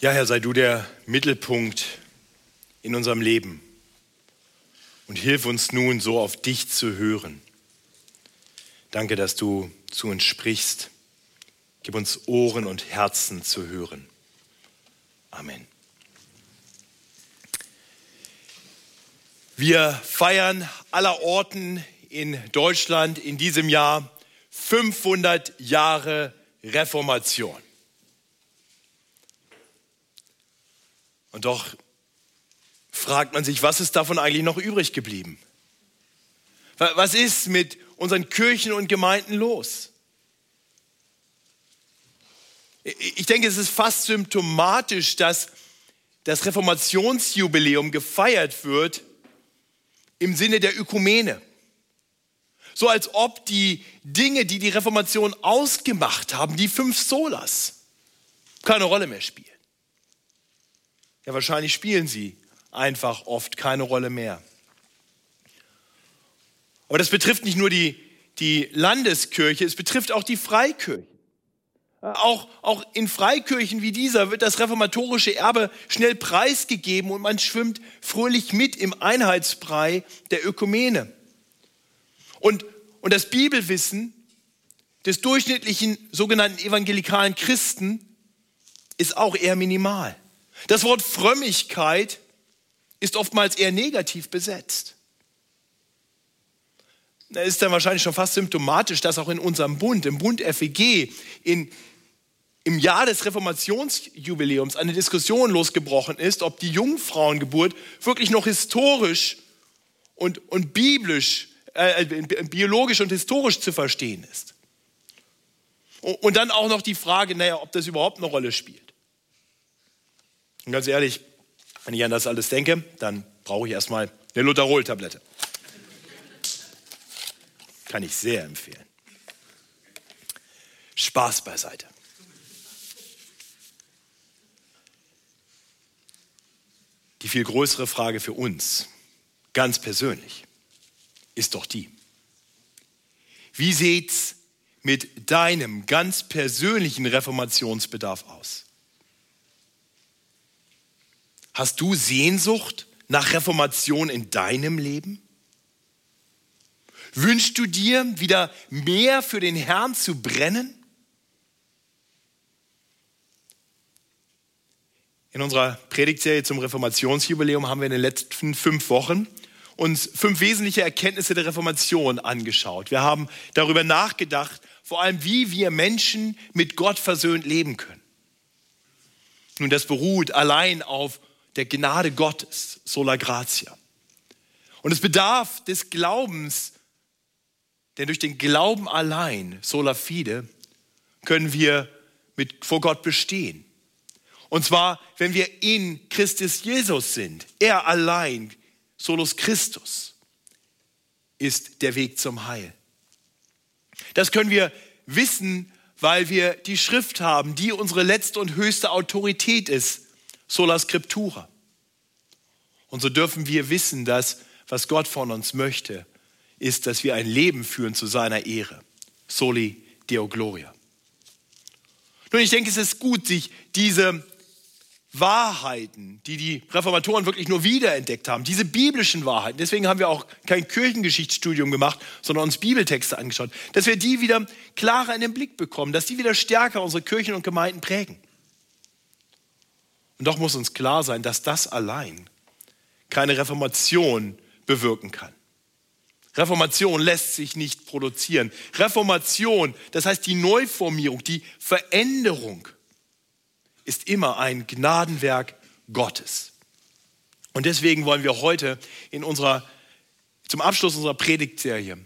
Ja, Herr, sei du der Mittelpunkt in unserem Leben und hilf uns nun so auf dich zu hören. Danke, dass du zu uns sprichst. Gib uns Ohren und Herzen zu hören. Amen. Wir feiern aller Orten in Deutschland in diesem Jahr 500 Jahre Reformation. Und doch fragt man sich, was ist davon eigentlich noch übrig geblieben? Was ist mit unseren Kirchen und Gemeinden los? Ich denke, es ist fast symptomatisch, dass das Reformationsjubiläum gefeiert wird im Sinne der Ökumene. So als ob die Dinge, die die Reformation ausgemacht haben, die fünf Solas, keine Rolle mehr spielen. Ja, wahrscheinlich spielen sie einfach oft keine Rolle mehr. Aber das betrifft nicht nur die, die Landeskirche, es betrifft auch die Freikirche. Auch, auch in Freikirchen wie dieser wird das reformatorische Erbe schnell preisgegeben und man schwimmt fröhlich mit im Einheitsbrei der Ökumene. Und, und das Bibelwissen des durchschnittlichen sogenannten evangelikalen Christen ist auch eher minimal. Das Wort Frömmigkeit ist oftmals eher negativ besetzt. Da ist dann wahrscheinlich schon fast symptomatisch, dass auch in unserem Bund, im Bund FEG, in, im Jahr des Reformationsjubiläums eine Diskussion losgebrochen ist, ob die Jungfrauengeburt wirklich noch historisch und, und biblisch, äh, biologisch und historisch zu verstehen ist. Und dann auch noch die Frage, naja, ob das überhaupt eine Rolle spielt. Und ganz ehrlich, wenn ich an das alles denke, dann brauche ich erstmal eine Lutherol-Tablette. Kann ich sehr empfehlen. Spaß beiseite. Die viel größere Frage für uns, ganz persönlich, ist doch die, wie sieht's mit deinem ganz persönlichen Reformationsbedarf aus? Hast du Sehnsucht nach Reformation in deinem Leben? Wünschst du dir wieder mehr für den Herrn zu brennen? In unserer Predigtserie zum Reformationsjubiläum haben wir in den letzten fünf Wochen uns fünf wesentliche Erkenntnisse der Reformation angeschaut. Wir haben darüber nachgedacht, vor allem wie wir Menschen mit Gott versöhnt leben können. Nun, das beruht allein auf der Gnade Gottes, sola gratia. Und es bedarf des Glaubens, denn durch den Glauben allein, sola fide, können wir mit, vor Gott bestehen. Und zwar, wenn wir in Christus Jesus sind. Er allein, solus Christus, ist der Weg zum Heil. Das können wir wissen, weil wir die Schrift haben, die unsere letzte und höchste Autorität ist sola scriptura. Und so dürfen wir wissen, dass was Gott von uns möchte, ist, dass wir ein Leben führen zu seiner Ehre. Soli Deo Gloria. Nun, ich denke, es ist gut, sich diese Wahrheiten, die die Reformatoren wirklich nur wiederentdeckt haben, diese biblischen Wahrheiten, deswegen haben wir auch kein Kirchengeschichtsstudium gemacht, sondern uns Bibeltexte angeschaut, dass wir die wieder klarer in den Blick bekommen, dass die wieder stärker unsere Kirchen und Gemeinden prägen. Und doch muss uns klar sein, dass das allein keine Reformation bewirken kann. Reformation lässt sich nicht produzieren. Reformation, das heißt die Neuformierung, die Veränderung, ist immer ein Gnadenwerk Gottes. Und deswegen wollen wir heute in unserer, zum Abschluss unserer Predigtserie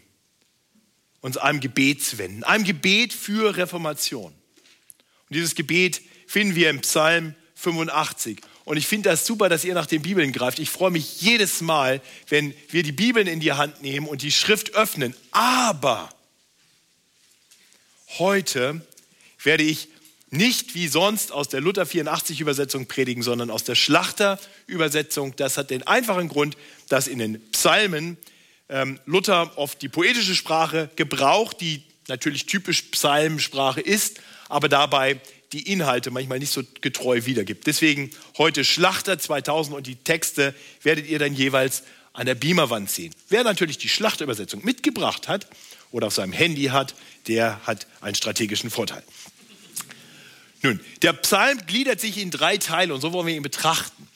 uns einem Gebet wenden. Einem Gebet für Reformation. Und dieses Gebet finden wir im Psalm 85. Und ich finde das super, dass ihr nach den Bibeln greift. Ich freue mich jedes Mal, wenn wir die Bibeln in die Hand nehmen und die Schrift öffnen. Aber heute werde ich nicht wie sonst aus der Luther 84 Übersetzung predigen, sondern aus der Schlachter Übersetzung. Das hat den einfachen Grund, dass in den Psalmen ähm, Luther oft die poetische Sprache gebraucht, die natürlich typisch Psalmsprache ist, aber dabei die Inhalte manchmal nicht so getreu wiedergibt. Deswegen heute Schlachter 2000 und die Texte werdet ihr dann jeweils an der Beamerwand sehen. Wer natürlich die Schlachterübersetzung mitgebracht hat oder auf seinem Handy hat, der hat einen strategischen Vorteil. Nun, der Psalm gliedert sich in drei Teile und so wollen wir ihn betrachten.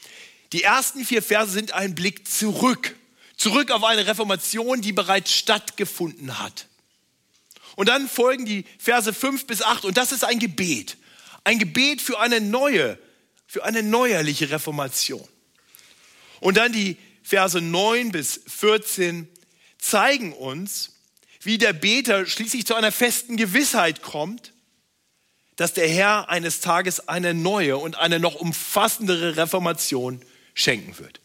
Die ersten vier Verse sind ein Blick zurück, zurück auf eine Reformation, die bereits stattgefunden hat. Und dann folgen die Verse fünf bis acht und das ist ein Gebet, ein Gebet für eine neue, für eine neuerliche Reformation. Und dann die Verse neun bis 14 zeigen uns, wie der Beter schließlich zu einer festen Gewissheit kommt, dass der Herr eines Tages eine neue und eine noch umfassendere Reformation schenken wird.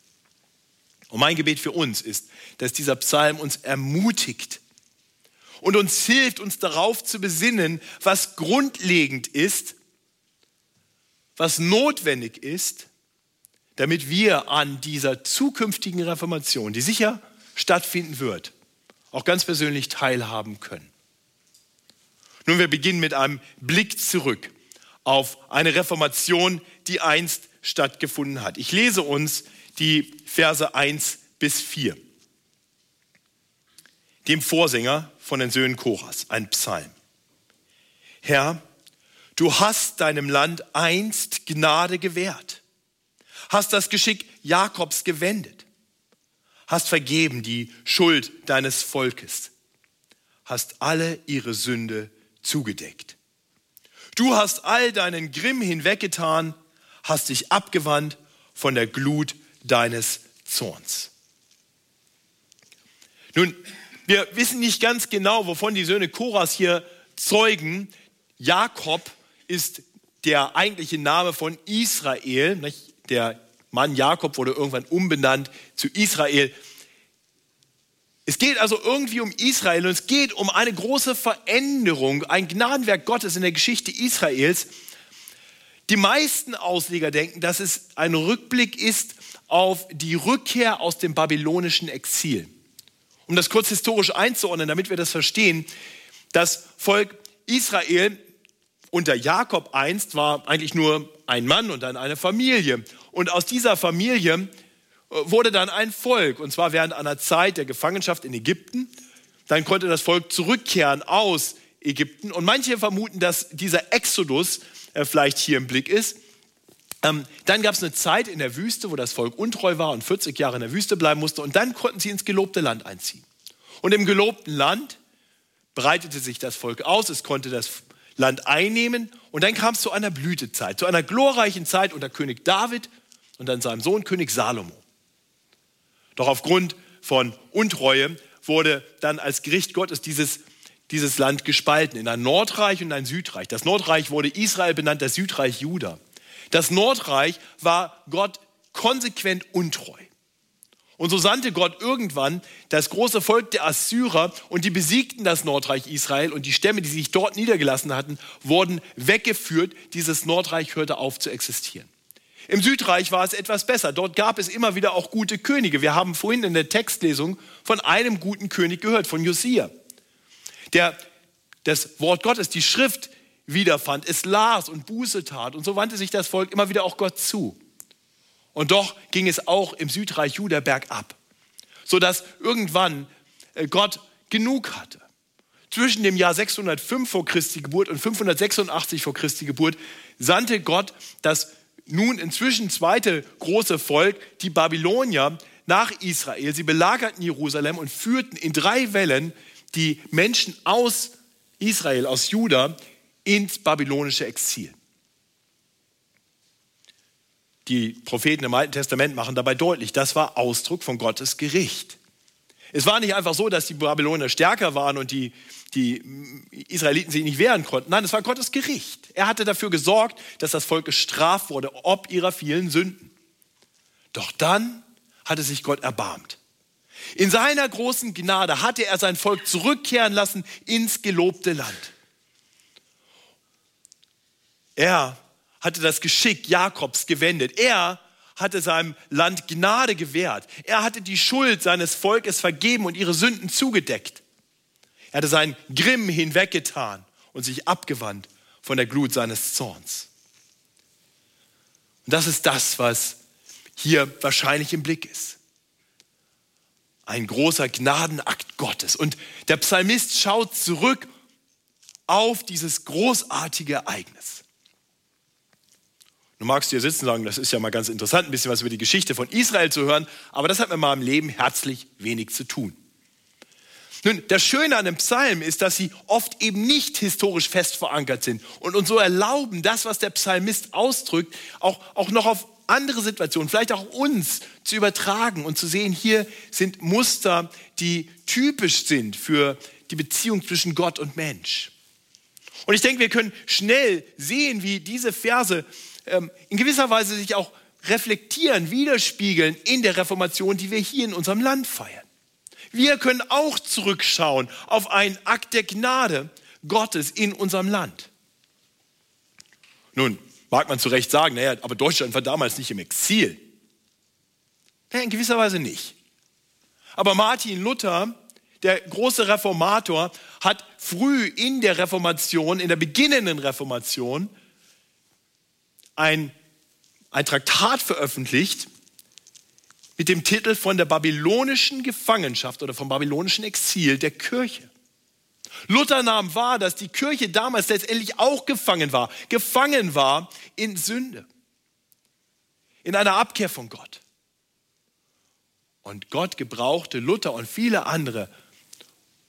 Und mein Gebet für uns ist, dass dieser Psalm uns ermutigt und uns hilft, uns darauf zu besinnen, was grundlegend ist, was notwendig ist, damit wir an dieser zukünftigen Reformation, die sicher stattfinden wird, auch ganz persönlich teilhaben können. Nun, wir beginnen mit einem Blick zurück auf eine Reformation, die einst stattgefunden hat. Ich lese uns die Verse 1 bis 4. Dem Vorsänger von den Söhnen Koras, ein Psalm. Herr, du hast deinem Land einst Gnade gewährt, hast das Geschick Jakobs gewendet, hast vergeben die Schuld deines Volkes, hast alle ihre Sünde zugedeckt. Du hast all deinen Grimm hinweggetan, hast dich abgewandt von der Glut deines Zorns. Nun, wir wissen nicht ganz genau, wovon die Söhne Koras hier zeugen. Jakob ist der eigentliche Name von Israel. Der Mann Jakob wurde irgendwann umbenannt zu Israel. Es geht also irgendwie um Israel und es geht um eine große Veränderung, ein Gnadenwerk Gottes in der Geschichte Israels. Die meisten Ausleger denken, dass es ein Rückblick ist auf die Rückkehr aus dem babylonischen Exil. Um das kurz historisch einzuordnen, damit wir das verstehen, das Volk Israel unter Jakob einst war eigentlich nur ein Mann und dann eine Familie. Und aus dieser Familie wurde dann ein Volk, und zwar während einer Zeit der Gefangenschaft in Ägypten. Dann konnte das Volk zurückkehren aus Ägypten. Und manche vermuten, dass dieser Exodus äh, vielleicht hier im Blick ist. Ähm, dann gab es eine Zeit in der Wüste, wo das Volk untreu war und 40 Jahre in der Wüste bleiben musste. Und dann konnten sie ins gelobte Land einziehen. Und im gelobten Land breitete sich das Volk aus, es konnte das Land einnehmen. Und dann kam es zu einer Blütezeit, zu einer glorreichen Zeit unter König David und dann seinem Sohn König Salomo. Doch aufgrund von Untreue wurde dann als Gericht Gottes dieses, dieses Land gespalten in ein Nordreich und ein Südreich. Das Nordreich wurde Israel benannt, das Südreich Juda. Das Nordreich war Gott konsequent untreu. Und so sandte Gott irgendwann das große Volk der Assyrer und die besiegten das Nordreich Israel und die Stämme, die sich dort niedergelassen hatten, wurden weggeführt. Dieses Nordreich hörte auf zu existieren. Im Südreich war es etwas besser. Dort gab es immer wieder auch gute Könige. Wir haben vorhin in der Textlesung von einem guten König gehört, von Josia, der das Wort Gottes, die Schrift wiederfand, es las und Buße tat. Und so wandte sich das Volk immer wieder auch Gott zu. Und doch ging es auch im Südreich Juda bergab, sodass irgendwann äh, Gott genug hatte. Zwischen dem Jahr 605 vor Christi Geburt und 586 vor Christi Geburt sandte Gott das nun inzwischen zweite große Volk, die Babylonier, nach Israel. Sie belagerten Jerusalem und führten in drei Wellen die Menschen aus Israel, aus Juda, ins babylonische Exil. Die Propheten im Alten Testament machen dabei deutlich, das war Ausdruck von Gottes Gericht. Es war nicht einfach so, dass die Babylonier stärker waren und die, die Israeliten sich nicht wehren konnten. Nein, es war Gottes Gericht. Er hatte dafür gesorgt, dass das Volk gestraft wurde, ob ihrer vielen Sünden. Doch dann hatte sich Gott erbarmt. In seiner großen Gnade hatte er sein Volk zurückkehren lassen ins gelobte Land. Er hatte das Geschick Jakobs gewendet. Er hatte seinem Land Gnade gewährt. Er hatte die Schuld seines Volkes vergeben und ihre Sünden zugedeckt. Er hatte seinen Grimm hinweggetan und sich abgewandt von der Glut seines Zorns. Und das ist das, was hier wahrscheinlich im Blick ist. Ein großer Gnadenakt Gottes. Und der Psalmist schaut zurück auf dieses großartige Ereignis. Du magst hier sitzen und sagen, das ist ja mal ganz interessant, ein bisschen was über die Geschichte von Israel zu hören, aber das hat mit meinem Leben herzlich wenig zu tun. Nun, das Schöne an dem Psalm ist, dass sie oft eben nicht historisch fest verankert sind und uns so erlauben, das, was der Psalmist ausdrückt, auch, auch noch auf andere Situationen, vielleicht auch uns zu übertragen und zu sehen, hier sind Muster, die typisch sind für die Beziehung zwischen Gott und Mensch. Und ich denke, wir können schnell sehen, wie diese Verse in gewisser Weise sich auch reflektieren, widerspiegeln in der Reformation, die wir hier in unserem Land feiern. Wir können auch zurückschauen auf einen Akt der Gnade Gottes in unserem Land. Nun, mag man zu Recht sagen, naja, aber Deutschland war damals nicht im Exil. Naja, in gewisser Weise nicht. Aber Martin Luther, der große Reformator, hat früh in der Reformation, in der beginnenden Reformation, ein, ein Traktat veröffentlicht, mit dem Titel von der babylonischen Gefangenschaft oder vom babylonischen Exil der Kirche. Luther nahm wahr, dass die Kirche damals letztendlich auch gefangen war, gefangen war in Sünde, in einer Abkehr von Gott. Und Gott gebrauchte Luther und viele andere,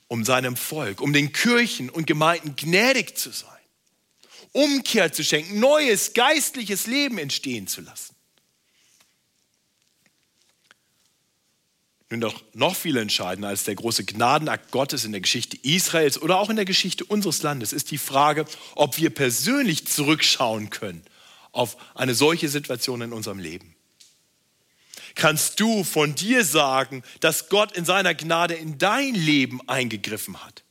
um seinem Volk, um den Kirchen und Gemeinden gnädig zu sein, Umkehr zu schenken, neues geistliches Leben entstehen zu lassen. Nun doch noch viel entscheidender als der große Gnadenakt Gottes in der Geschichte Israels oder auch in der Geschichte unseres Landes ist die Frage, ob wir persönlich zurückschauen können auf eine solche Situation in unserem Leben. Kannst du von dir sagen, dass Gott in seiner Gnade in dein Leben eingegriffen hat?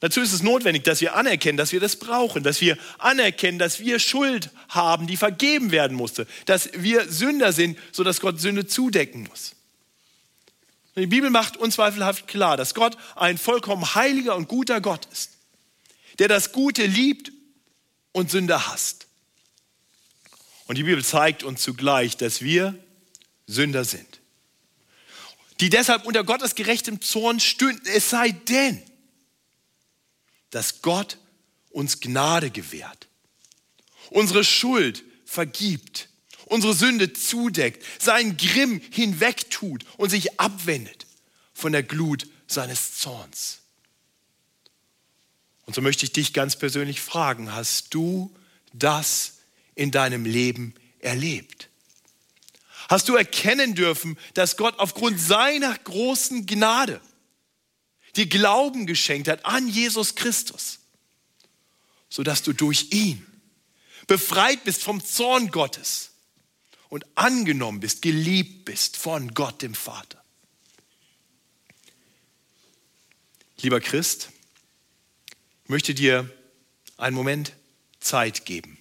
Dazu ist es notwendig, dass wir anerkennen, dass wir das brauchen, dass wir anerkennen, dass wir Schuld haben, die vergeben werden musste, dass wir Sünder sind, sodass Gott Sünde zudecken muss. Die Bibel macht unzweifelhaft klar, dass Gott ein vollkommen heiliger und guter Gott ist, der das Gute liebt und Sünder hasst. Und die Bibel zeigt uns zugleich, dass wir Sünder sind, die deshalb unter Gottes gerechtem Zorn stünden, es sei denn, dass Gott uns Gnade gewährt, unsere Schuld vergibt, unsere Sünde zudeckt, seinen Grimm hinwegtut und sich abwendet von der Glut seines Zorns. Und so möchte ich dich ganz persönlich fragen, hast du das in deinem Leben erlebt? Hast du erkennen dürfen, dass Gott aufgrund seiner großen Gnade dir Glauben geschenkt hat an Jesus Christus, sodass du durch ihn befreit bist vom Zorn Gottes und angenommen bist, geliebt bist von Gott dem Vater. Lieber Christ, ich möchte dir einen Moment Zeit geben,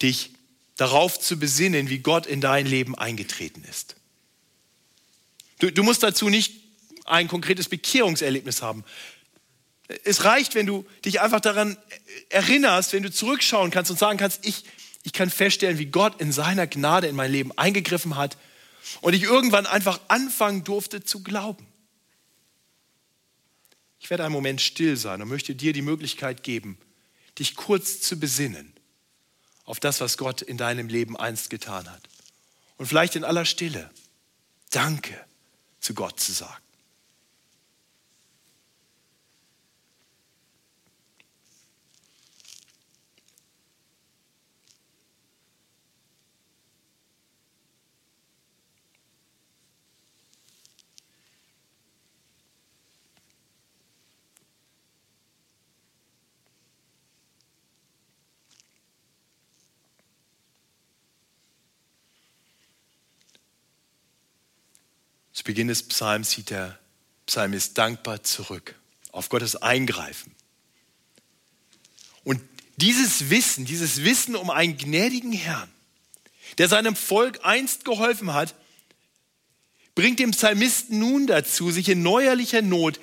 dich darauf zu besinnen, wie Gott in dein Leben eingetreten ist. Du, du musst dazu nicht ein konkretes Bekehrungserlebnis haben. Es reicht, wenn du dich einfach daran erinnerst, wenn du zurückschauen kannst und sagen kannst, ich, ich kann feststellen, wie Gott in seiner Gnade in mein Leben eingegriffen hat und ich irgendwann einfach anfangen durfte zu glauben. Ich werde einen Moment still sein und möchte dir die Möglichkeit geben, dich kurz zu besinnen auf das, was Gott in deinem Leben einst getan hat. Und vielleicht in aller Stille Danke zu Gott zu sagen. Zu Beginn des Psalms sieht der Psalmist dankbar zurück auf Gottes Eingreifen. Und dieses Wissen, dieses Wissen um einen gnädigen Herrn, der seinem Volk einst geholfen hat, bringt den Psalmisten nun dazu, sich in neuerlicher Not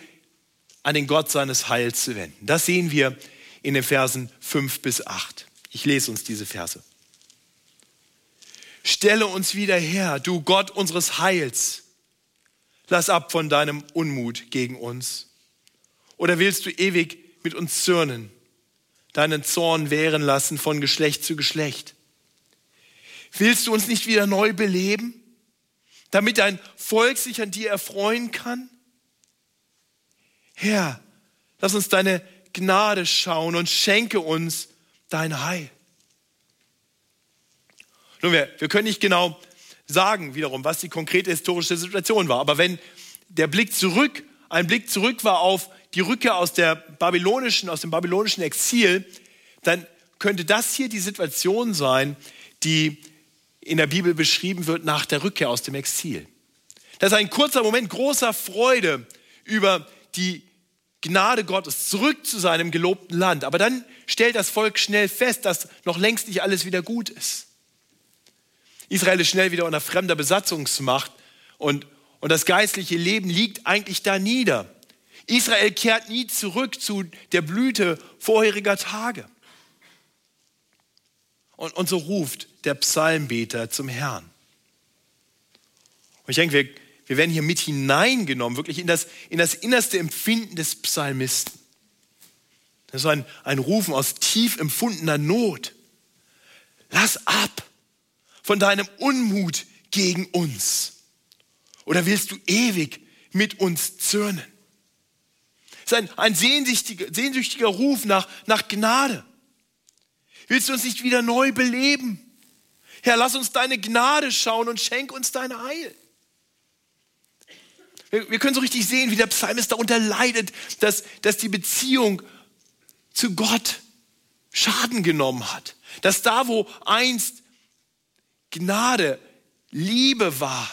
an den Gott seines Heils zu wenden. Das sehen wir in den Versen 5 bis 8. Ich lese uns diese Verse. Stelle uns wieder her, du Gott unseres Heils. Lass ab von deinem Unmut gegen uns. Oder willst du ewig mit uns zürnen, deinen Zorn wehren lassen von Geschlecht zu Geschlecht? Willst du uns nicht wieder neu beleben, damit dein Volk sich an dir erfreuen kann? Herr, lass uns deine Gnade schauen und schenke uns dein Heil. Nun, wir, wir können nicht genau sagen, wiederum, was die konkrete historische Situation war. Aber wenn der Blick zurück, ein Blick zurück war auf die Rückkehr aus, der babylonischen, aus dem babylonischen Exil, dann könnte das hier die Situation sein, die in der Bibel beschrieben wird nach der Rückkehr aus dem Exil. Das ist ein kurzer Moment großer Freude über die Gnade Gottes zurück zu seinem gelobten Land. Aber dann stellt das Volk schnell fest, dass noch längst nicht alles wieder gut ist. Israel ist schnell wieder unter fremder Besatzungsmacht und, und das geistliche Leben liegt eigentlich da nieder. Israel kehrt nie zurück zu der Blüte vorheriger Tage. Und, und so ruft der Psalmbeter zum Herrn. Und ich denke, wir, wir werden hier mit hineingenommen, wirklich in das, in das innerste Empfinden des Psalmisten. Das ist ein, ein Rufen aus tief empfundener Not. Lass ab von deinem Unmut gegen uns. Oder willst du ewig mit uns zürnen? Es ist ein, ein sehnsüchtiger, sehnsüchtiger Ruf nach, nach Gnade. Willst du uns nicht wieder neu beleben? Herr, lass uns deine Gnade schauen und schenk uns dein Heil. Wir, wir können so richtig sehen, wie der Psalmist darunter leidet, dass, dass die Beziehung zu Gott Schaden genommen hat. Dass da, wo einst Gnade, Liebe war,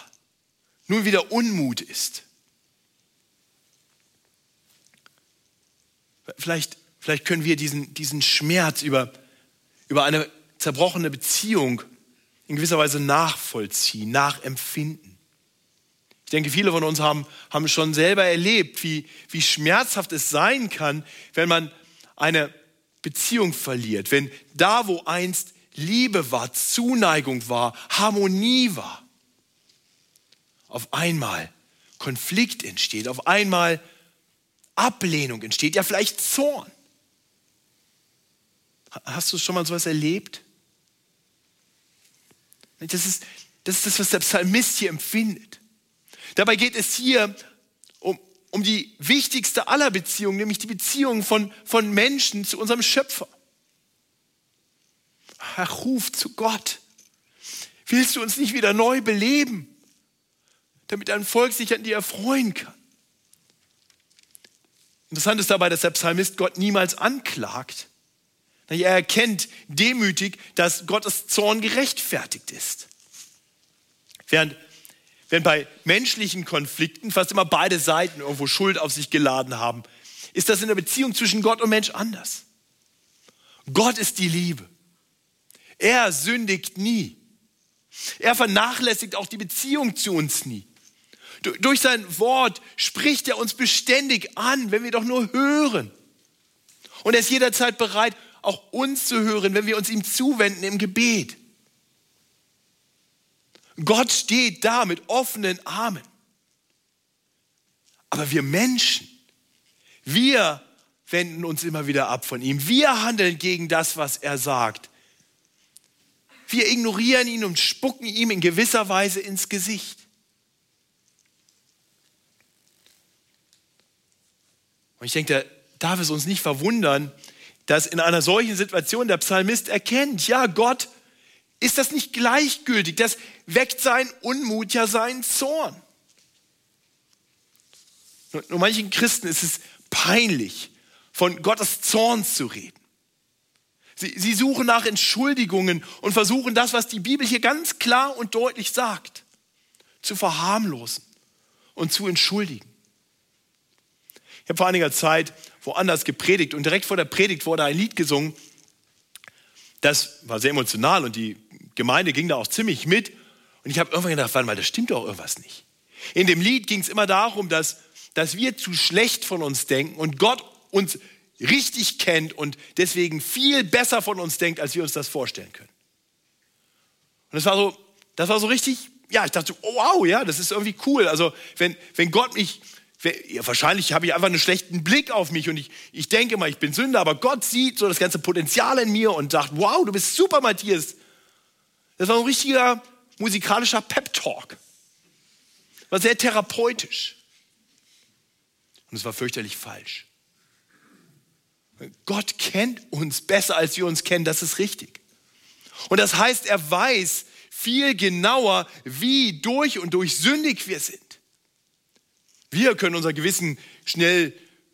nun wieder Unmut ist. Vielleicht, vielleicht können wir diesen, diesen Schmerz über, über eine zerbrochene Beziehung in gewisser Weise nachvollziehen, nachempfinden. Ich denke, viele von uns haben, haben schon selber erlebt, wie, wie schmerzhaft es sein kann, wenn man eine Beziehung verliert, wenn da, wo einst Liebe war, Zuneigung war, Harmonie war, auf einmal Konflikt entsteht, auf einmal Ablehnung entsteht, ja vielleicht Zorn. Hast du schon mal sowas erlebt? Das ist, das ist das, was der Psalmist hier empfindet. Dabei geht es hier um, um die wichtigste aller Beziehungen, nämlich die Beziehung von, von Menschen zu unserem Schöpfer. Er ruft zu Gott. Willst du uns nicht wieder neu beleben, damit dein Volk sich an dir erfreuen kann? Interessant ist dabei, dass der Psalmist Gott niemals anklagt. Er erkennt demütig, dass Gottes Zorn gerechtfertigt ist. Während, während bei menschlichen Konflikten fast immer beide Seiten irgendwo Schuld auf sich geladen haben, ist das in der Beziehung zwischen Gott und Mensch anders. Gott ist die Liebe. Er sündigt nie. Er vernachlässigt auch die Beziehung zu uns nie. Durch sein Wort spricht er uns beständig an, wenn wir doch nur hören. Und er ist jederzeit bereit, auch uns zu hören, wenn wir uns ihm zuwenden im Gebet. Gott steht da mit offenen Armen. Aber wir Menschen, wir wenden uns immer wieder ab von ihm. Wir handeln gegen das, was er sagt. Wir ignorieren ihn und spucken ihm in gewisser Weise ins Gesicht. Und ich denke, da darf es uns nicht verwundern, dass in einer solchen Situation der Psalmist erkennt, ja, Gott ist das nicht gleichgültig, das weckt sein Unmut, ja seinen Zorn. Nur manchen Christen ist es peinlich, von Gottes Zorn zu reden. Sie, sie suchen nach Entschuldigungen und versuchen das, was die Bibel hier ganz klar und deutlich sagt, zu verharmlosen und zu entschuldigen. Ich habe vor einiger Zeit woanders gepredigt und direkt vor der Predigt wurde ein Lied gesungen. Das war sehr emotional und die Gemeinde ging da auch ziemlich mit. Und ich habe irgendwann gedacht, warte mal, das stimmt doch irgendwas nicht. In dem Lied ging es immer darum, dass, dass wir zu schlecht von uns denken und Gott uns richtig kennt und deswegen viel besser von uns denkt, als wir uns das vorstellen können. Und das war so, das war so richtig, ja, ich dachte, oh, wow, ja, das ist irgendwie cool. Also wenn, wenn Gott mich, ja, wahrscheinlich habe ich einfach einen schlechten Blick auf mich und ich, ich denke mal, ich bin Sünder, aber Gott sieht so das ganze Potenzial in mir und sagt, wow, du bist super, Matthias. Das war ein richtiger musikalischer Pep-Talk. War sehr therapeutisch. Und es war fürchterlich falsch. Gott kennt uns besser, als wir uns kennen, das ist richtig. Und das heißt, er weiß viel genauer, wie durch und durch sündig wir sind. Wir können unser Gewissen schnell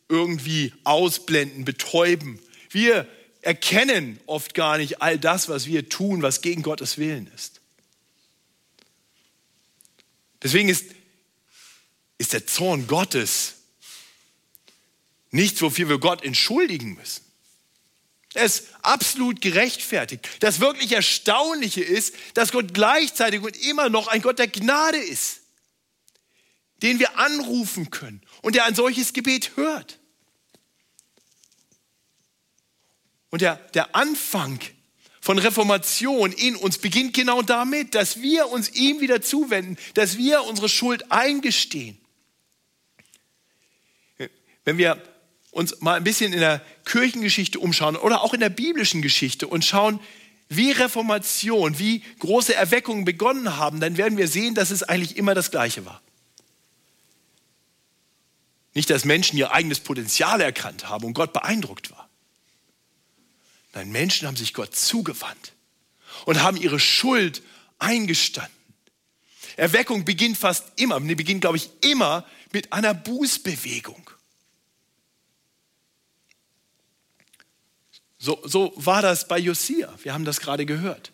irgendwie ausblenden, betäuben. Wir erkennen oft gar nicht all das, was wir tun, was gegen Gottes Willen ist. Deswegen ist, ist der Zorn Gottes nichts, wofür wir Gott entschuldigen müssen. Er ist absolut gerechtfertigt. Das wirklich Erstaunliche ist, dass Gott gleichzeitig und immer noch ein Gott der Gnade ist, den wir anrufen können und der ein solches Gebet hört. Und der, der Anfang von Reformation in uns beginnt genau damit, dass wir uns ihm wieder zuwenden, dass wir unsere Schuld eingestehen. Wenn wir uns mal ein bisschen in der Kirchengeschichte umschauen oder auch in der biblischen Geschichte und schauen, wie Reformation, wie große Erweckungen begonnen haben, dann werden wir sehen, dass es eigentlich immer das Gleiche war. Nicht, dass Menschen ihr eigenes Potenzial erkannt haben und Gott beeindruckt war. Nein, Menschen haben sich Gott zugewandt und haben ihre Schuld eingestanden. Erweckung beginnt fast immer, beginnt, glaube ich, immer mit einer Bußbewegung. So, so war das bei Josia. Wir haben das gerade gehört.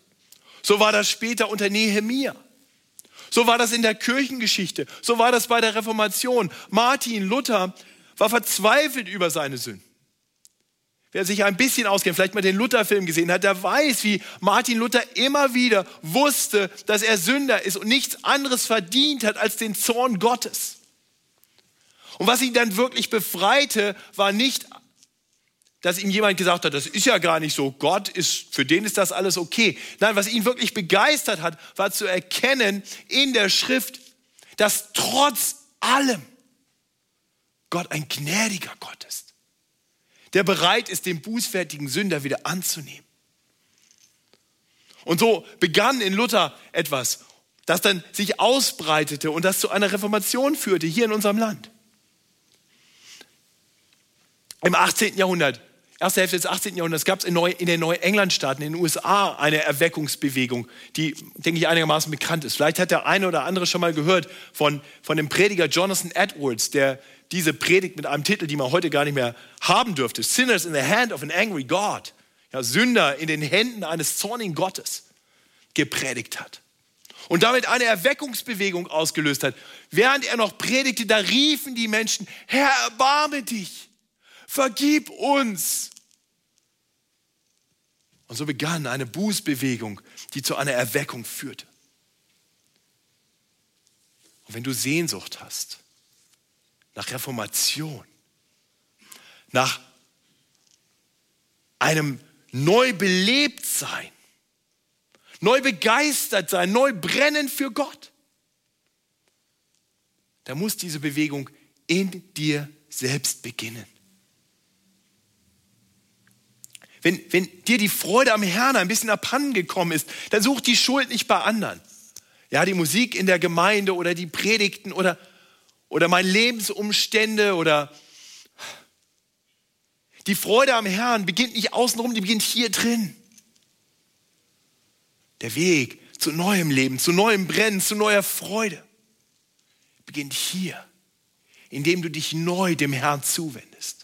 So war das später unter Nehemia. So war das in der Kirchengeschichte. So war das bei der Reformation. Martin Luther war verzweifelt über seine Sünden. Wer sich ein bisschen auskennt, vielleicht mal den Luther-Film gesehen hat, der weiß, wie Martin Luther immer wieder wusste, dass er Sünder ist und nichts anderes verdient hat als den Zorn Gottes. Und was ihn dann wirklich befreite, war nicht dass ihm jemand gesagt hat, das ist ja gar nicht so, Gott ist, für den ist das alles okay. Nein, was ihn wirklich begeistert hat, war zu erkennen in der Schrift, dass trotz allem Gott ein gnädiger Gott ist, der bereit ist, den bußfertigen Sünder wieder anzunehmen. Und so begann in Luther etwas, das dann sich ausbreitete und das zu einer Reformation führte hier in unserem Land. Im 18. Jahrhundert erste Hälfte des 18. Jahrhunderts gab es in, Neu in den Neuenglandstaaten, in den USA, eine Erweckungsbewegung, die, denke ich, einigermaßen bekannt ist. Vielleicht hat der eine oder andere schon mal gehört von, von dem Prediger Jonathan Edwards, der diese Predigt mit einem Titel, die man heute gar nicht mehr haben dürfte, Sinners in the Hand of an Angry God, ja, Sünder in den Händen eines zornigen Gottes, gepredigt hat. Und damit eine Erweckungsbewegung ausgelöst hat. Während er noch predigte, da riefen die Menschen, Herr, erbarme dich vergib uns. Und so begann eine Bußbewegung, die zu einer Erweckung führte. Und wenn du Sehnsucht hast nach Reformation, nach einem neu belebt sein, neu begeistert sein, neu brennen für Gott, da muss diese Bewegung in dir selbst beginnen. Wenn, wenn dir die Freude am Herrn ein bisschen abhanden gekommen ist, dann such die Schuld nicht bei anderen. Ja, die Musik in der Gemeinde oder die Predigten oder, oder meine Lebensumstände oder die Freude am Herrn beginnt nicht außenrum, die beginnt hier drin. Der Weg zu neuem Leben, zu neuem Brennen, zu neuer Freude beginnt hier, indem du dich neu dem Herrn zuwendest.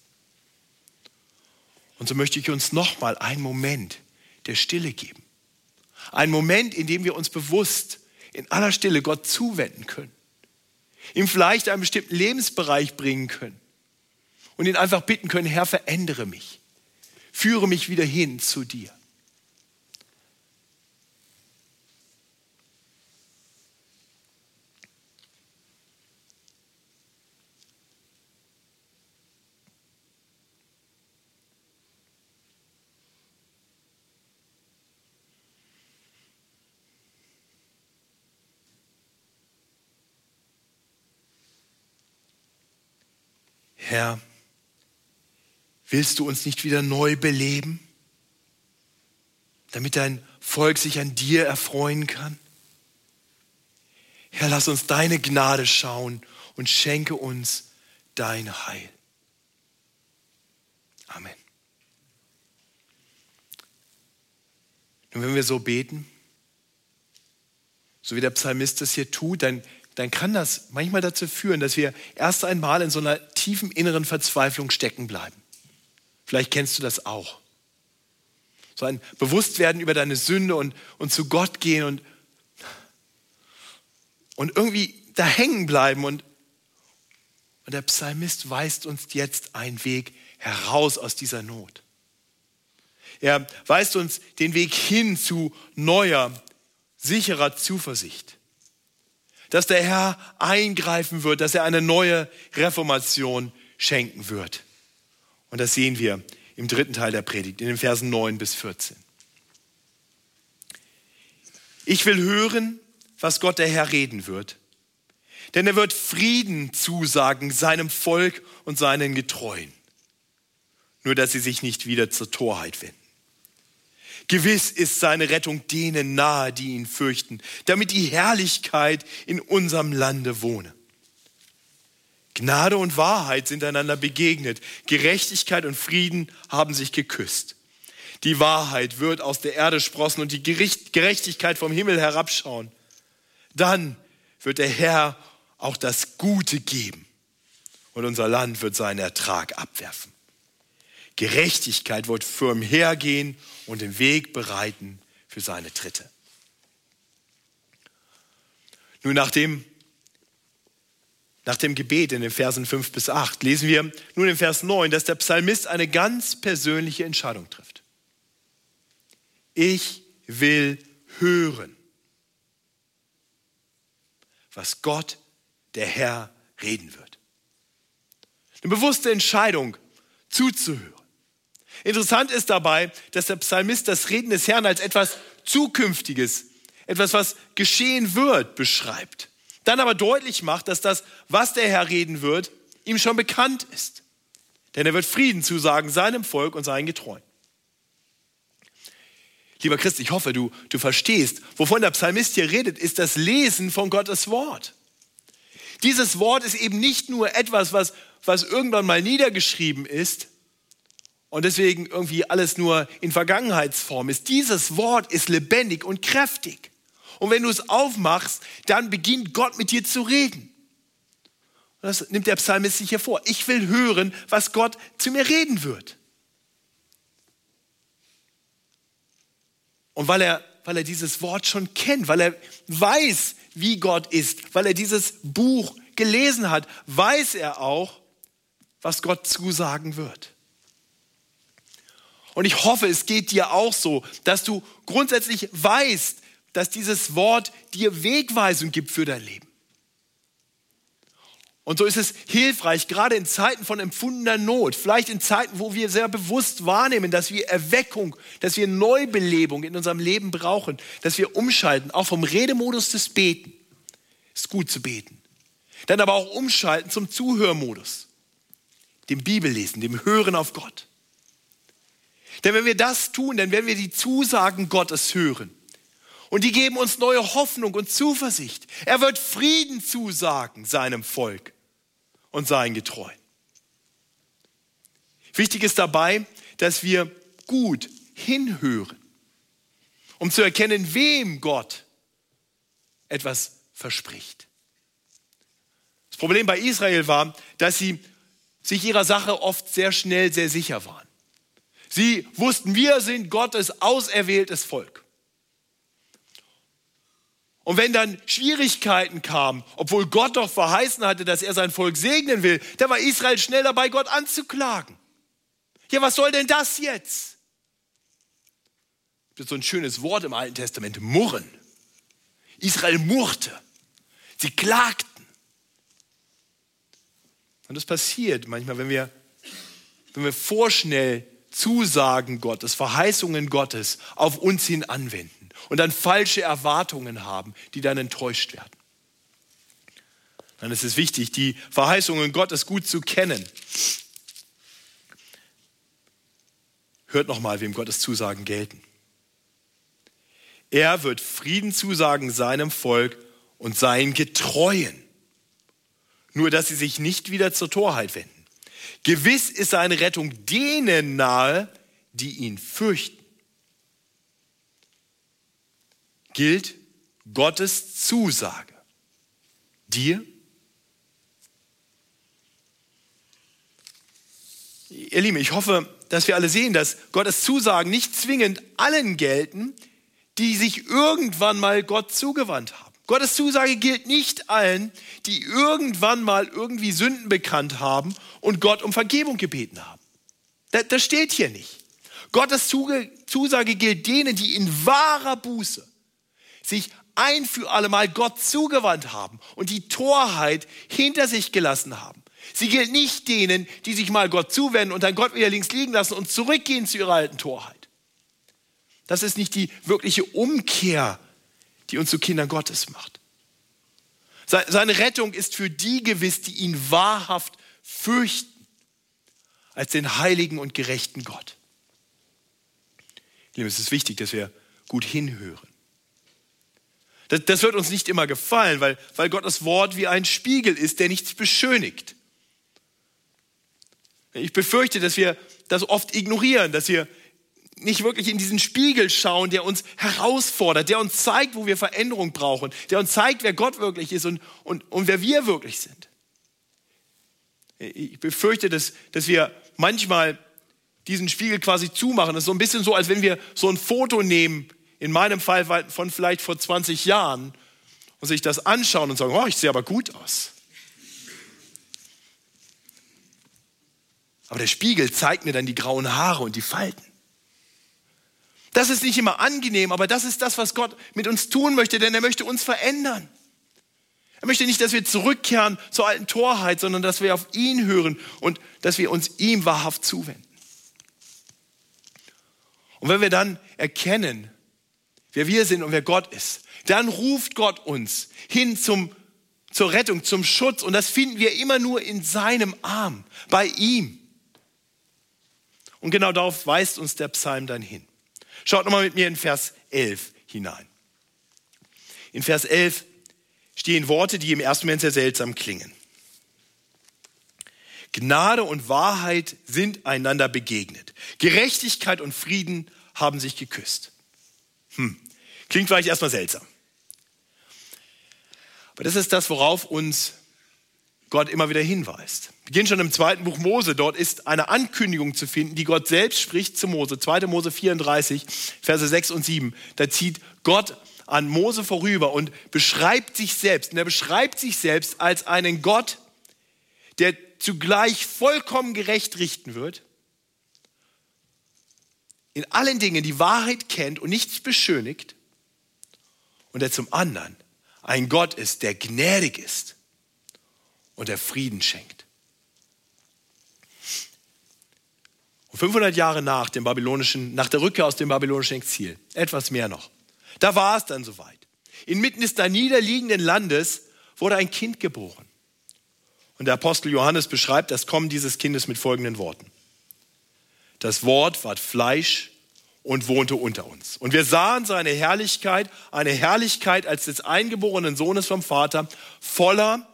Und so möchte ich uns nochmal einen Moment der Stille geben. Ein Moment, in dem wir uns bewusst in aller Stille Gott zuwenden können. Ihm vielleicht einen bestimmten Lebensbereich bringen können. Und ihn einfach bitten können, Herr, verändere mich. Führe mich wieder hin zu dir. Herr, willst du uns nicht wieder neu beleben, damit dein Volk sich an dir erfreuen kann? Herr, lass uns deine Gnade schauen und schenke uns dein Heil. Amen. Nun, wenn wir so beten, so wie der Psalmist das hier tut, dann, dann kann das manchmal dazu führen, dass wir erst einmal in so einer tiefen inneren Verzweiflung stecken bleiben. Vielleicht kennst du das auch. So ein Bewusstwerden über deine Sünde und, und zu Gott gehen und, und irgendwie da hängen bleiben. Und, und der Psalmist weist uns jetzt einen Weg heraus aus dieser Not. Er weist uns den Weg hin zu neuer, sicherer Zuversicht. Dass der Herr eingreifen wird, dass er eine neue Reformation schenken wird. Und das sehen wir im dritten Teil der Predigt, in den Versen 9 bis 14. Ich will hören, was Gott der Herr reden wird. Denn er wird Frieden zusagen seinem Volk und seinen Getreuen. Nur dass sie sich nicht wieder zur Torheit wenden. Gewiss ist seine Rettung denen nahe, die ihn fürchten, damit die Herrlichkeit in unserem Lande wohne. Gnade und Wahrheit sind einander begegnet. Gerechtigkeit und Frieden haben sich geküsst. Die Wahrheit wird aus der Erde sprossen und die Gerechtigkeit vom Himmel herabschauen. Dann wird der Herr auch das Gute geben und unser Land wird seinen Ertrag abwerfen. Gerechtigkeit wird firm hergehen und den Weg bereiten für seine Tritte. Nun, nachdem nach dem Gebet in den Versen 5 bis 8 lesen wir nun in Vers 9, dass der Psalmist eine ganz persönliche Entscheidung trifft. Ich will hören, was Gott, der Herr, reden wird. Eine bewusste Entscheidung, zuzuhören. Interessant ist dabei, dass der Psalmist das Reden des Herrn als etwas Zukünftiges, etwas, was geschehen wird, beschreibt dann aber deutlich macht, dass das, was der Herr reden wird, ihm schon bekannt ist. Denn er wird Frieden zusagen seinem Volk und seinen Getreuen. Lieber Christ, ich hoffe, du, du verstehst, wovon der Psalmist hier redet, ist das Lesen von Gottes Wort. Dieses Wort ist eben nicht nur etwas, was, was irgendwann mal niedergeschrieben ist und deswegen irgendwie alles nur in Vergangenheitsform ist. Dieses Wort ist lebendig und kräftig. Und wenn du es aufmachst, dann beginnt Gott mit dir zu reden. Und das nimmt der Psalmist sich hier vor. Ich will hören, was Gott zu mir reden wird. Und weil er, weil er dieses Wort schon kennt, weil er weiß, wie Gott ist, weil er dieses Buch gelesen hat, weiß er auch, was Gott zusagen wird. Und ich hoffe, es geht dir auch so, dass du grundsätzlich weißt, dass dieses Wort dir Wegweisung gibt für dein Leben. Und so ist es hilfreich, gerade in Zeiten von empfundener Not, vielleicht in Zeiten, wo wir sehr bewusst wahrnehmen, dass wir Erweckung, dass wir Neubelebung in unserem Leben brauchen, dass wir umschalten, auch vom Redemodus des Beten. Ist gut zu beten. Dann aber auch umschalten zum Zuhörmodus, dem Bibellesen, dem Hören auf Gott. Denn wenn wir das tun, dann werden wir die Zusagen Gottes hören. Und die geben uns neue Hoffnung und Zuversicht. Er wird Frieden zusagen seinem Volk und seinen Getreuen. Wichtig ist dabei, dass wir gut hinhören, um zu erkennen, wem Gott etwas verspricht. Das Problem bei Israel war, dass sie sich ihrer Sache oft sehr schnell sehr sicher waren. Sie wussten, wir sind Gottes auserwähltes Volk. Und wenn dann Schwierigkeiten kamen, obwohl Gott doch verheißen hatte, dass er sein Volk segnen will, da war Israel schnell dabei, Gott anzuklagen. Ja, was soll denn das jetzt? Das ist so ein schönes Wort im Alten Testament, murren. Israel murrte. Sie klagten. Und das passiert manchmal, wenn wir, wenn wir vorschnell Zusagen Gottes, Verheißungen Gottes auf uns hin anwenden und dann falsche Erwartungen haben, die dann enttäuscht werden. dann ist es wichtig, die Verheißungen Gottes gut zu kennen. Hört nochmal, wem Gottes Zusagen gelten. Er wird Frieden zusagen seinem Volk und seinen Getreuen. Nur dass sie sich nicht wieder zur Torheit wenden. Gewiss ist seine Rettung denen nahe, die ihn fürchten. Gilt Gottes Zusage dir? Ihr Lieben, ich hoffe, dass wir alle sehen, dass Gottes Zusagen nicht zwingend allen gelten, die sich irgendwann mal Gott zugewandt haben. Gottes Zusage gilt nicht allen, die irgendwann mal irgendwie Sünden bekannt haben und Gott um Vergebung gebeten haben. Das, steht hier nicht. Gottes Zusage gilt denen, die in wahrer Buße sich ein für alle Mal Gott zugewandt haben und die Torheit hinter sich gelassen haben. Sie gilt nicht denen, die sich mal Gott zuwenden und dann Gott wieder links liegen lassen und zurückgehen zu ihrer alten Torheit. Das ist nicht die wirkliche Umkehr, die uns zu Kindern Gottes macht. Seine Rettung ist für die gewiss, die ihn wahrhaft fürchten, als den heiligen und gerechten Gott. Es ist wichtig, dass wir gut hinhören. Das, das, wird uns nicht immer gefallen, weil, weil Gottes Wort wie ein Spiegel ist, der nichts beschönigt. Ich befürchte, dass wir das oft ignorieren, dass wir nicht wirklich in diesen Spiegel schauen, der uns herausfordert, der uns zeigt, wo wir Veränderung brauchen, der uns zeigt, wer Gott wirklich ist und, und, und wer wir wirklich sind. Ich befürchte, dass, dass wir manchmal diesen Spiegel quasi zumachen. Das ist so ein bisschen so, als wenn wir so ein Foto nehmen, in meinem Fall von vielleicht vor 20 Jahren, und sich das anschauen und sagen, oh, ich sehe aber gut aus. Aber der Spiegel zeigt mir dann die grauen Haare und die Falten. Das ist nicht immer angenehm, aber das ist das, was Gott mit uns tun möchte, denn er möchte uns verändern. Er möchte nicht, dass wir zurückkehren zur alten Torheit, sondern dass wir auf ihn hören und dass wir uns ihm wahrhaft zuwenden. Und wenn wir dann erkennen, wer wir sind und wer Gott ist, dann ruft Gott uns hin zum, zur Rettung, zum Schutz. Und das finden wir immer nur in seinem Arm, bei ihm. Und genau darauf weist uns der Psalm dann hin. Schaut nochmal mit mir in Vers 11 hinein. In Vers 11 stehen Worte, die im ersten Moment sehr seltsam klingen. Gnade und Wahrheit sind einander begegnet. Gerechtigkeit und Frieden haben sich geküsst. Hm. Klingt vielleicht erstmal seltsam. Aber das ist das, worauf uns Gott immer wieder hinweist. Wir beginnen schon im zweiten Buch Mose. Dort ist eine Ankündigung zu finden, die Gott selbst spricht zu Mose. 2. Mose 34, Verse 6 und 7. Da zieht Gott an Mose vorüber und beschreibt sich selbst. Und er beschreibt sich selbst als einen Gott, der zugleich vollkommen gerecht richten wird, in allen Dingen die Wahrheit kennt und nichts beschönigt, und der zum anderen ein Gott ist, der gnädig ist und der Frieden schenkt. Und 500 Jahre nach dem babylonischen, nach der Rückkehr aus dem babylonischen Exil, etwas mehr noch, da war es dann soweit. Inmitten des da niederliegenden Landes wurde ein Kind geboren. Und der Apostel Johannes beschreibt das Kommen dieses Kindes mit folgenden Worten. Das Wort ward Fleisch und wohnte unter uns. Und wir sahen seine Herrlichkeit, eine Herrlichkeit als des eingeborenen Sohnes vom Vater, voller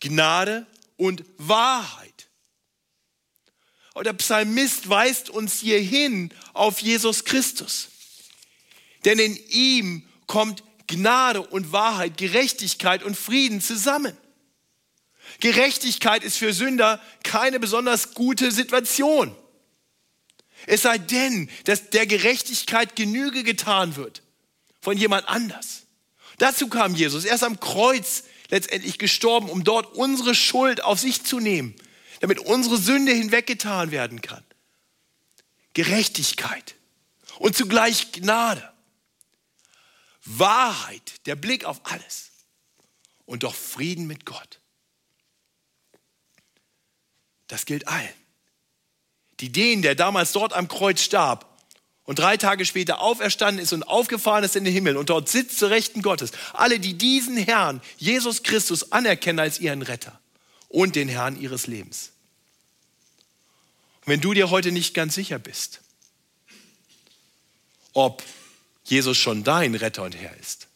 Gnade und Wahrheit. Der Psalmist weist uns hier hin auf Jesus Christus. Denn in ihm kommt Gnade und Wahrheit, Gerechtigkeit und Frieden zusammen. Gerechtigkeit ist für Sünder keine besonders gute Situation. Es sei denn, dass der Gerechtigkeit Genüge getan wird von jemand anders. Dazu kam Jesus. Er ist am Kreuz letztendlich gestorben, um dort unsere Schuld auf sich zu nehmen, damit unsere Sünde hinweggetan werden kann. Gerechtigkeit und zugleich Gnade. Wahrheit, der Blick auf alles und doch Frieden mit Gott. Das gilt allen. Die den, der damals dort am Kreuz starb und drei Tage später auferstanden ist und aufgefahren ist in den Himmel und dort sitzt zu Rechten Gottes. Alle, die diesen Herrn, Jesus Christus, anerkennen als ihren Retter und den Herrn ihres Lebens. Und wenn du dir heute nicht ganz sicher bist, ob Jesus schon dein Retter und Herr ist,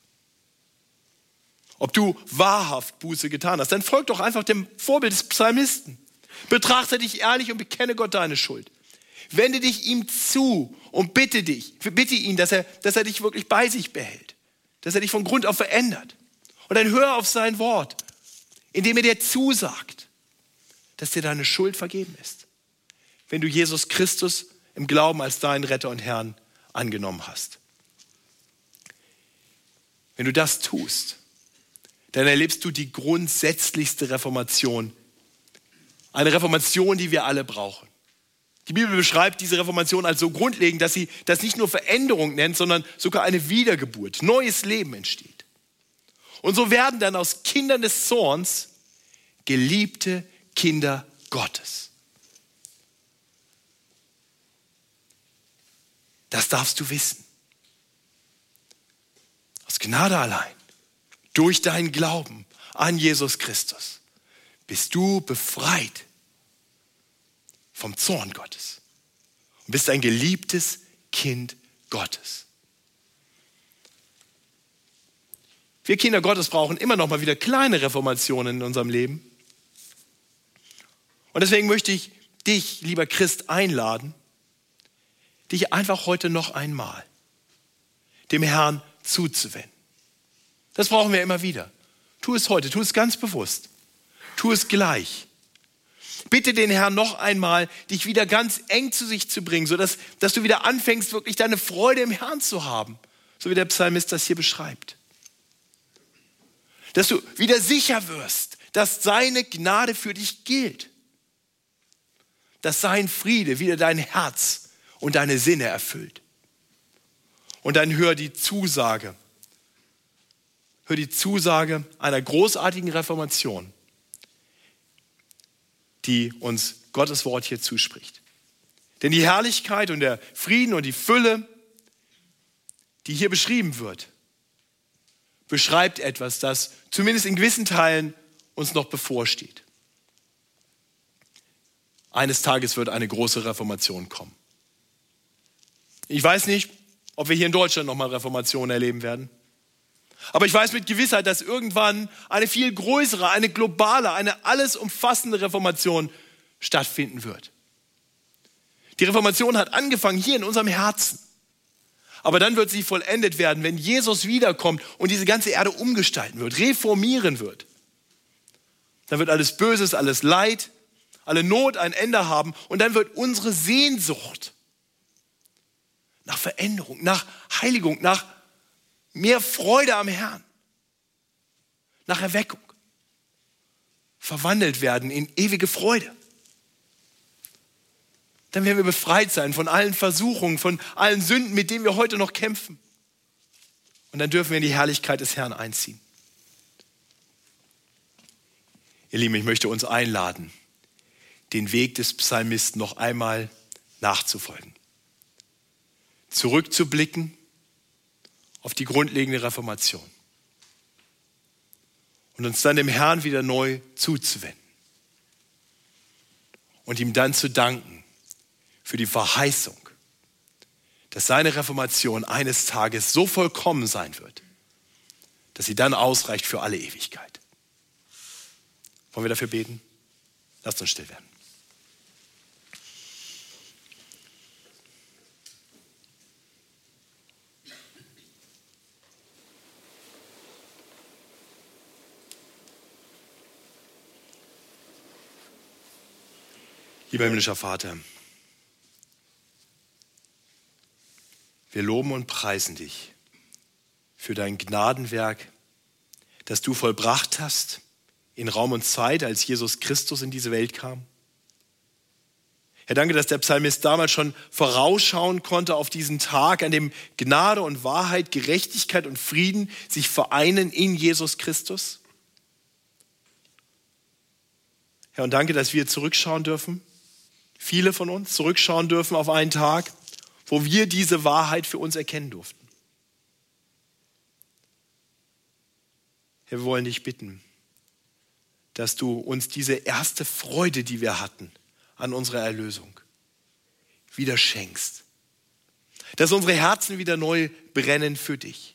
ob du wahrhaft Buße getan hast, dann folg doch einfach dem Vorbild des Psalmisten. Betrachte dich ehrlich und bekenne Gott deine Schuld. Wende dich ihm zu und bitte dich, bitte ihn, dass er, dass er dich wirklich bei sich behält, dass er dich von Grund auf verändert. Und dann hör auf sein Wort, indem er dir zusagt, dass dir deine Schuld vergeben ist, wenn du Jesus Christus im Glauben als deinen Retter und Herrn angenommen hast. Wenn du das tust, dann erlebst du die grundsätzlichste Reformation. Eine Reformation, die wir alle brauchen. Die Bibel beschreibt diese Reformation als so grundlegend, dass sie das nicht nur Veränderung nennt, sondern sogar eine Wiedergeburt, neues Leben entsteht. Und so werden dann aus Kindern des Zorns geliebte Kinder Gottes. Das darfst du wissen. Aus Gnade allein, durch deinen Glauben an Jesus Christus, bist du befreit vom Zorn Gottes und bist ein geliebtes Kind Gottes. Wir Kinder Gottes brauchen immer noch mal wieder kleine Reformationen in unserem Leben. Und deswegen möchte ich dich, lieber Christ, einladen, dich einfach heute noch einmal dem Herrn zuzuwenden. Das brauchen wir immer wieder. Tu es heute, tu es ganz bewusst. Tu es gleich. Bitte den Herrn noch einmal, dich wieder ganz eng zu sich zu bringen, sodass dass du wieder anfängst, wirklich deine Freude im Herrn zu haben, so wie der Psalmist das hier beschreibt. Dass du wieder sicher wirst, dass seine Gnade für dich gilt. Dass sein Friede wieder dein Herz und deine Sinne erfüllt. Und dann hör die Zusage. Hör die Zusage einer großartigen Reformation die uns Gottes Wort hier zuspricht. Denn die Herrlichkeit und der Frieden und die Fülle, die hier beschrieben wird, beschreibt etwas, das zumindest in gewissen Teilen uns noch bevorsteht. Eines Tages wird eine große Reformation kommen. Ich weiß nicht, ob wir hier in Deutschland nochmal Reformation erleben werden. Aber ich weiß mit Gewissheit, dass irgendwann eine viel größere, eine globale, eine alles umfassende Reformation stattfinden wird. Die Reformation hat angefangen hier in unserem Herzen. Aber dann wird sie vollendet werden, wenn Jesus wiederkommt und diese ganze Erde umgestalten wird, reformieren wird. Dann wird alles Böses, alles Leid, alle Not ein Ende haben und dann wird unsere Sehnsucht nach Veränderung, nach Heiligung, nach mehr Freude am Herrn, nach Erweckung, verwandelt werden in ewige Freude. Dann werden wir befreit sein von allen Versuchungen, von allen Sünden, mit denen wir heute noch kämpfen. Und dann dürfen wir in die Herrlichkeit des Herrn einziehen. Ihr Lieben, ich möchte uns einladen, den Weg des Psalmisten noch einmal nachzufolgen. Zurückzublicken auf die grundlegende Reformation und uns dann dem Herrn wieder neu zuzuwenden und ihm dann zu danken für die Verheißung, dass seine Reformation eines Tages so vollkommen sein wird, dass sie dann ausreicht für alle Ewigkeit. Wollen wir dafür beten? Lasst uns still werden. Lieber himmlischer Vater, wir loben und preisen dich für dein Gnadenwerk, das du vollbracht hast in Raum und Zeit, als Jesus Christus in diese Welt kam. Herr, danke, dass der Psalmist damals schon vorausschauen konnte auf diesen Tag, an dem Gnade und Wahrheit, Gerechtigkeit und Frieden sich vereinen in Jesus Christus. Herr, und danke, dass wir zurückschauen dürfen viele von uns zurückschauen dürfen auf einen Tag, wo wir diese Wahrheit für uns erkennen durften. Herr, wir wollen dich bitten, dass du uns diese erste Freude, die wir hatten an unserer Erlösung, wieder schenkst. Dass unsere Herzen wieder neu brennen für dich.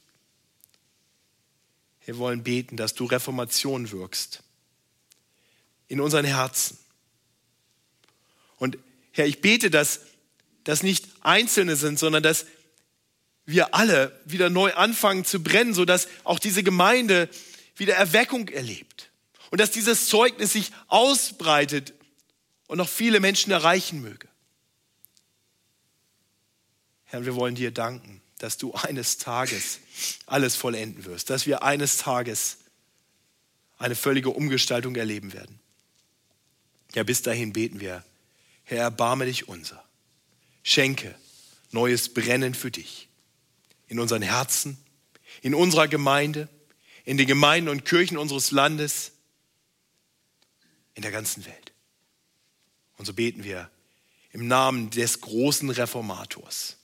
Wir wollen beten, dass du Reformation wirkst in unseren Herzen. Und Herr, ich bete, dass das nicht Einzelne sind, sondern dass wir alle wieder neu anfangen zu brennen, sodass auch diese Gemeinde wieder Erweckung erlebt. Und dass dieses Zeugnis sich ausbreitet und noch viele Menschen erreichen möge. Herr, wir wollen dir danken, dass du eines Tages alles vollenden wirst, dass wir eines Tages eine völlige Umgestaltung erleben werden. Ja, bis dahin beten wir, Herr, erbarme dich unser. Schenke neues Brennen für dich in unseren Herzen, in unserer Gemeinde, in den Gemeinden und Kirchen unseres Landes, in der ganzen Welt. Und so beten wir im Namen des großen Reformators,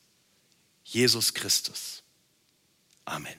Jesus Christus. Amen.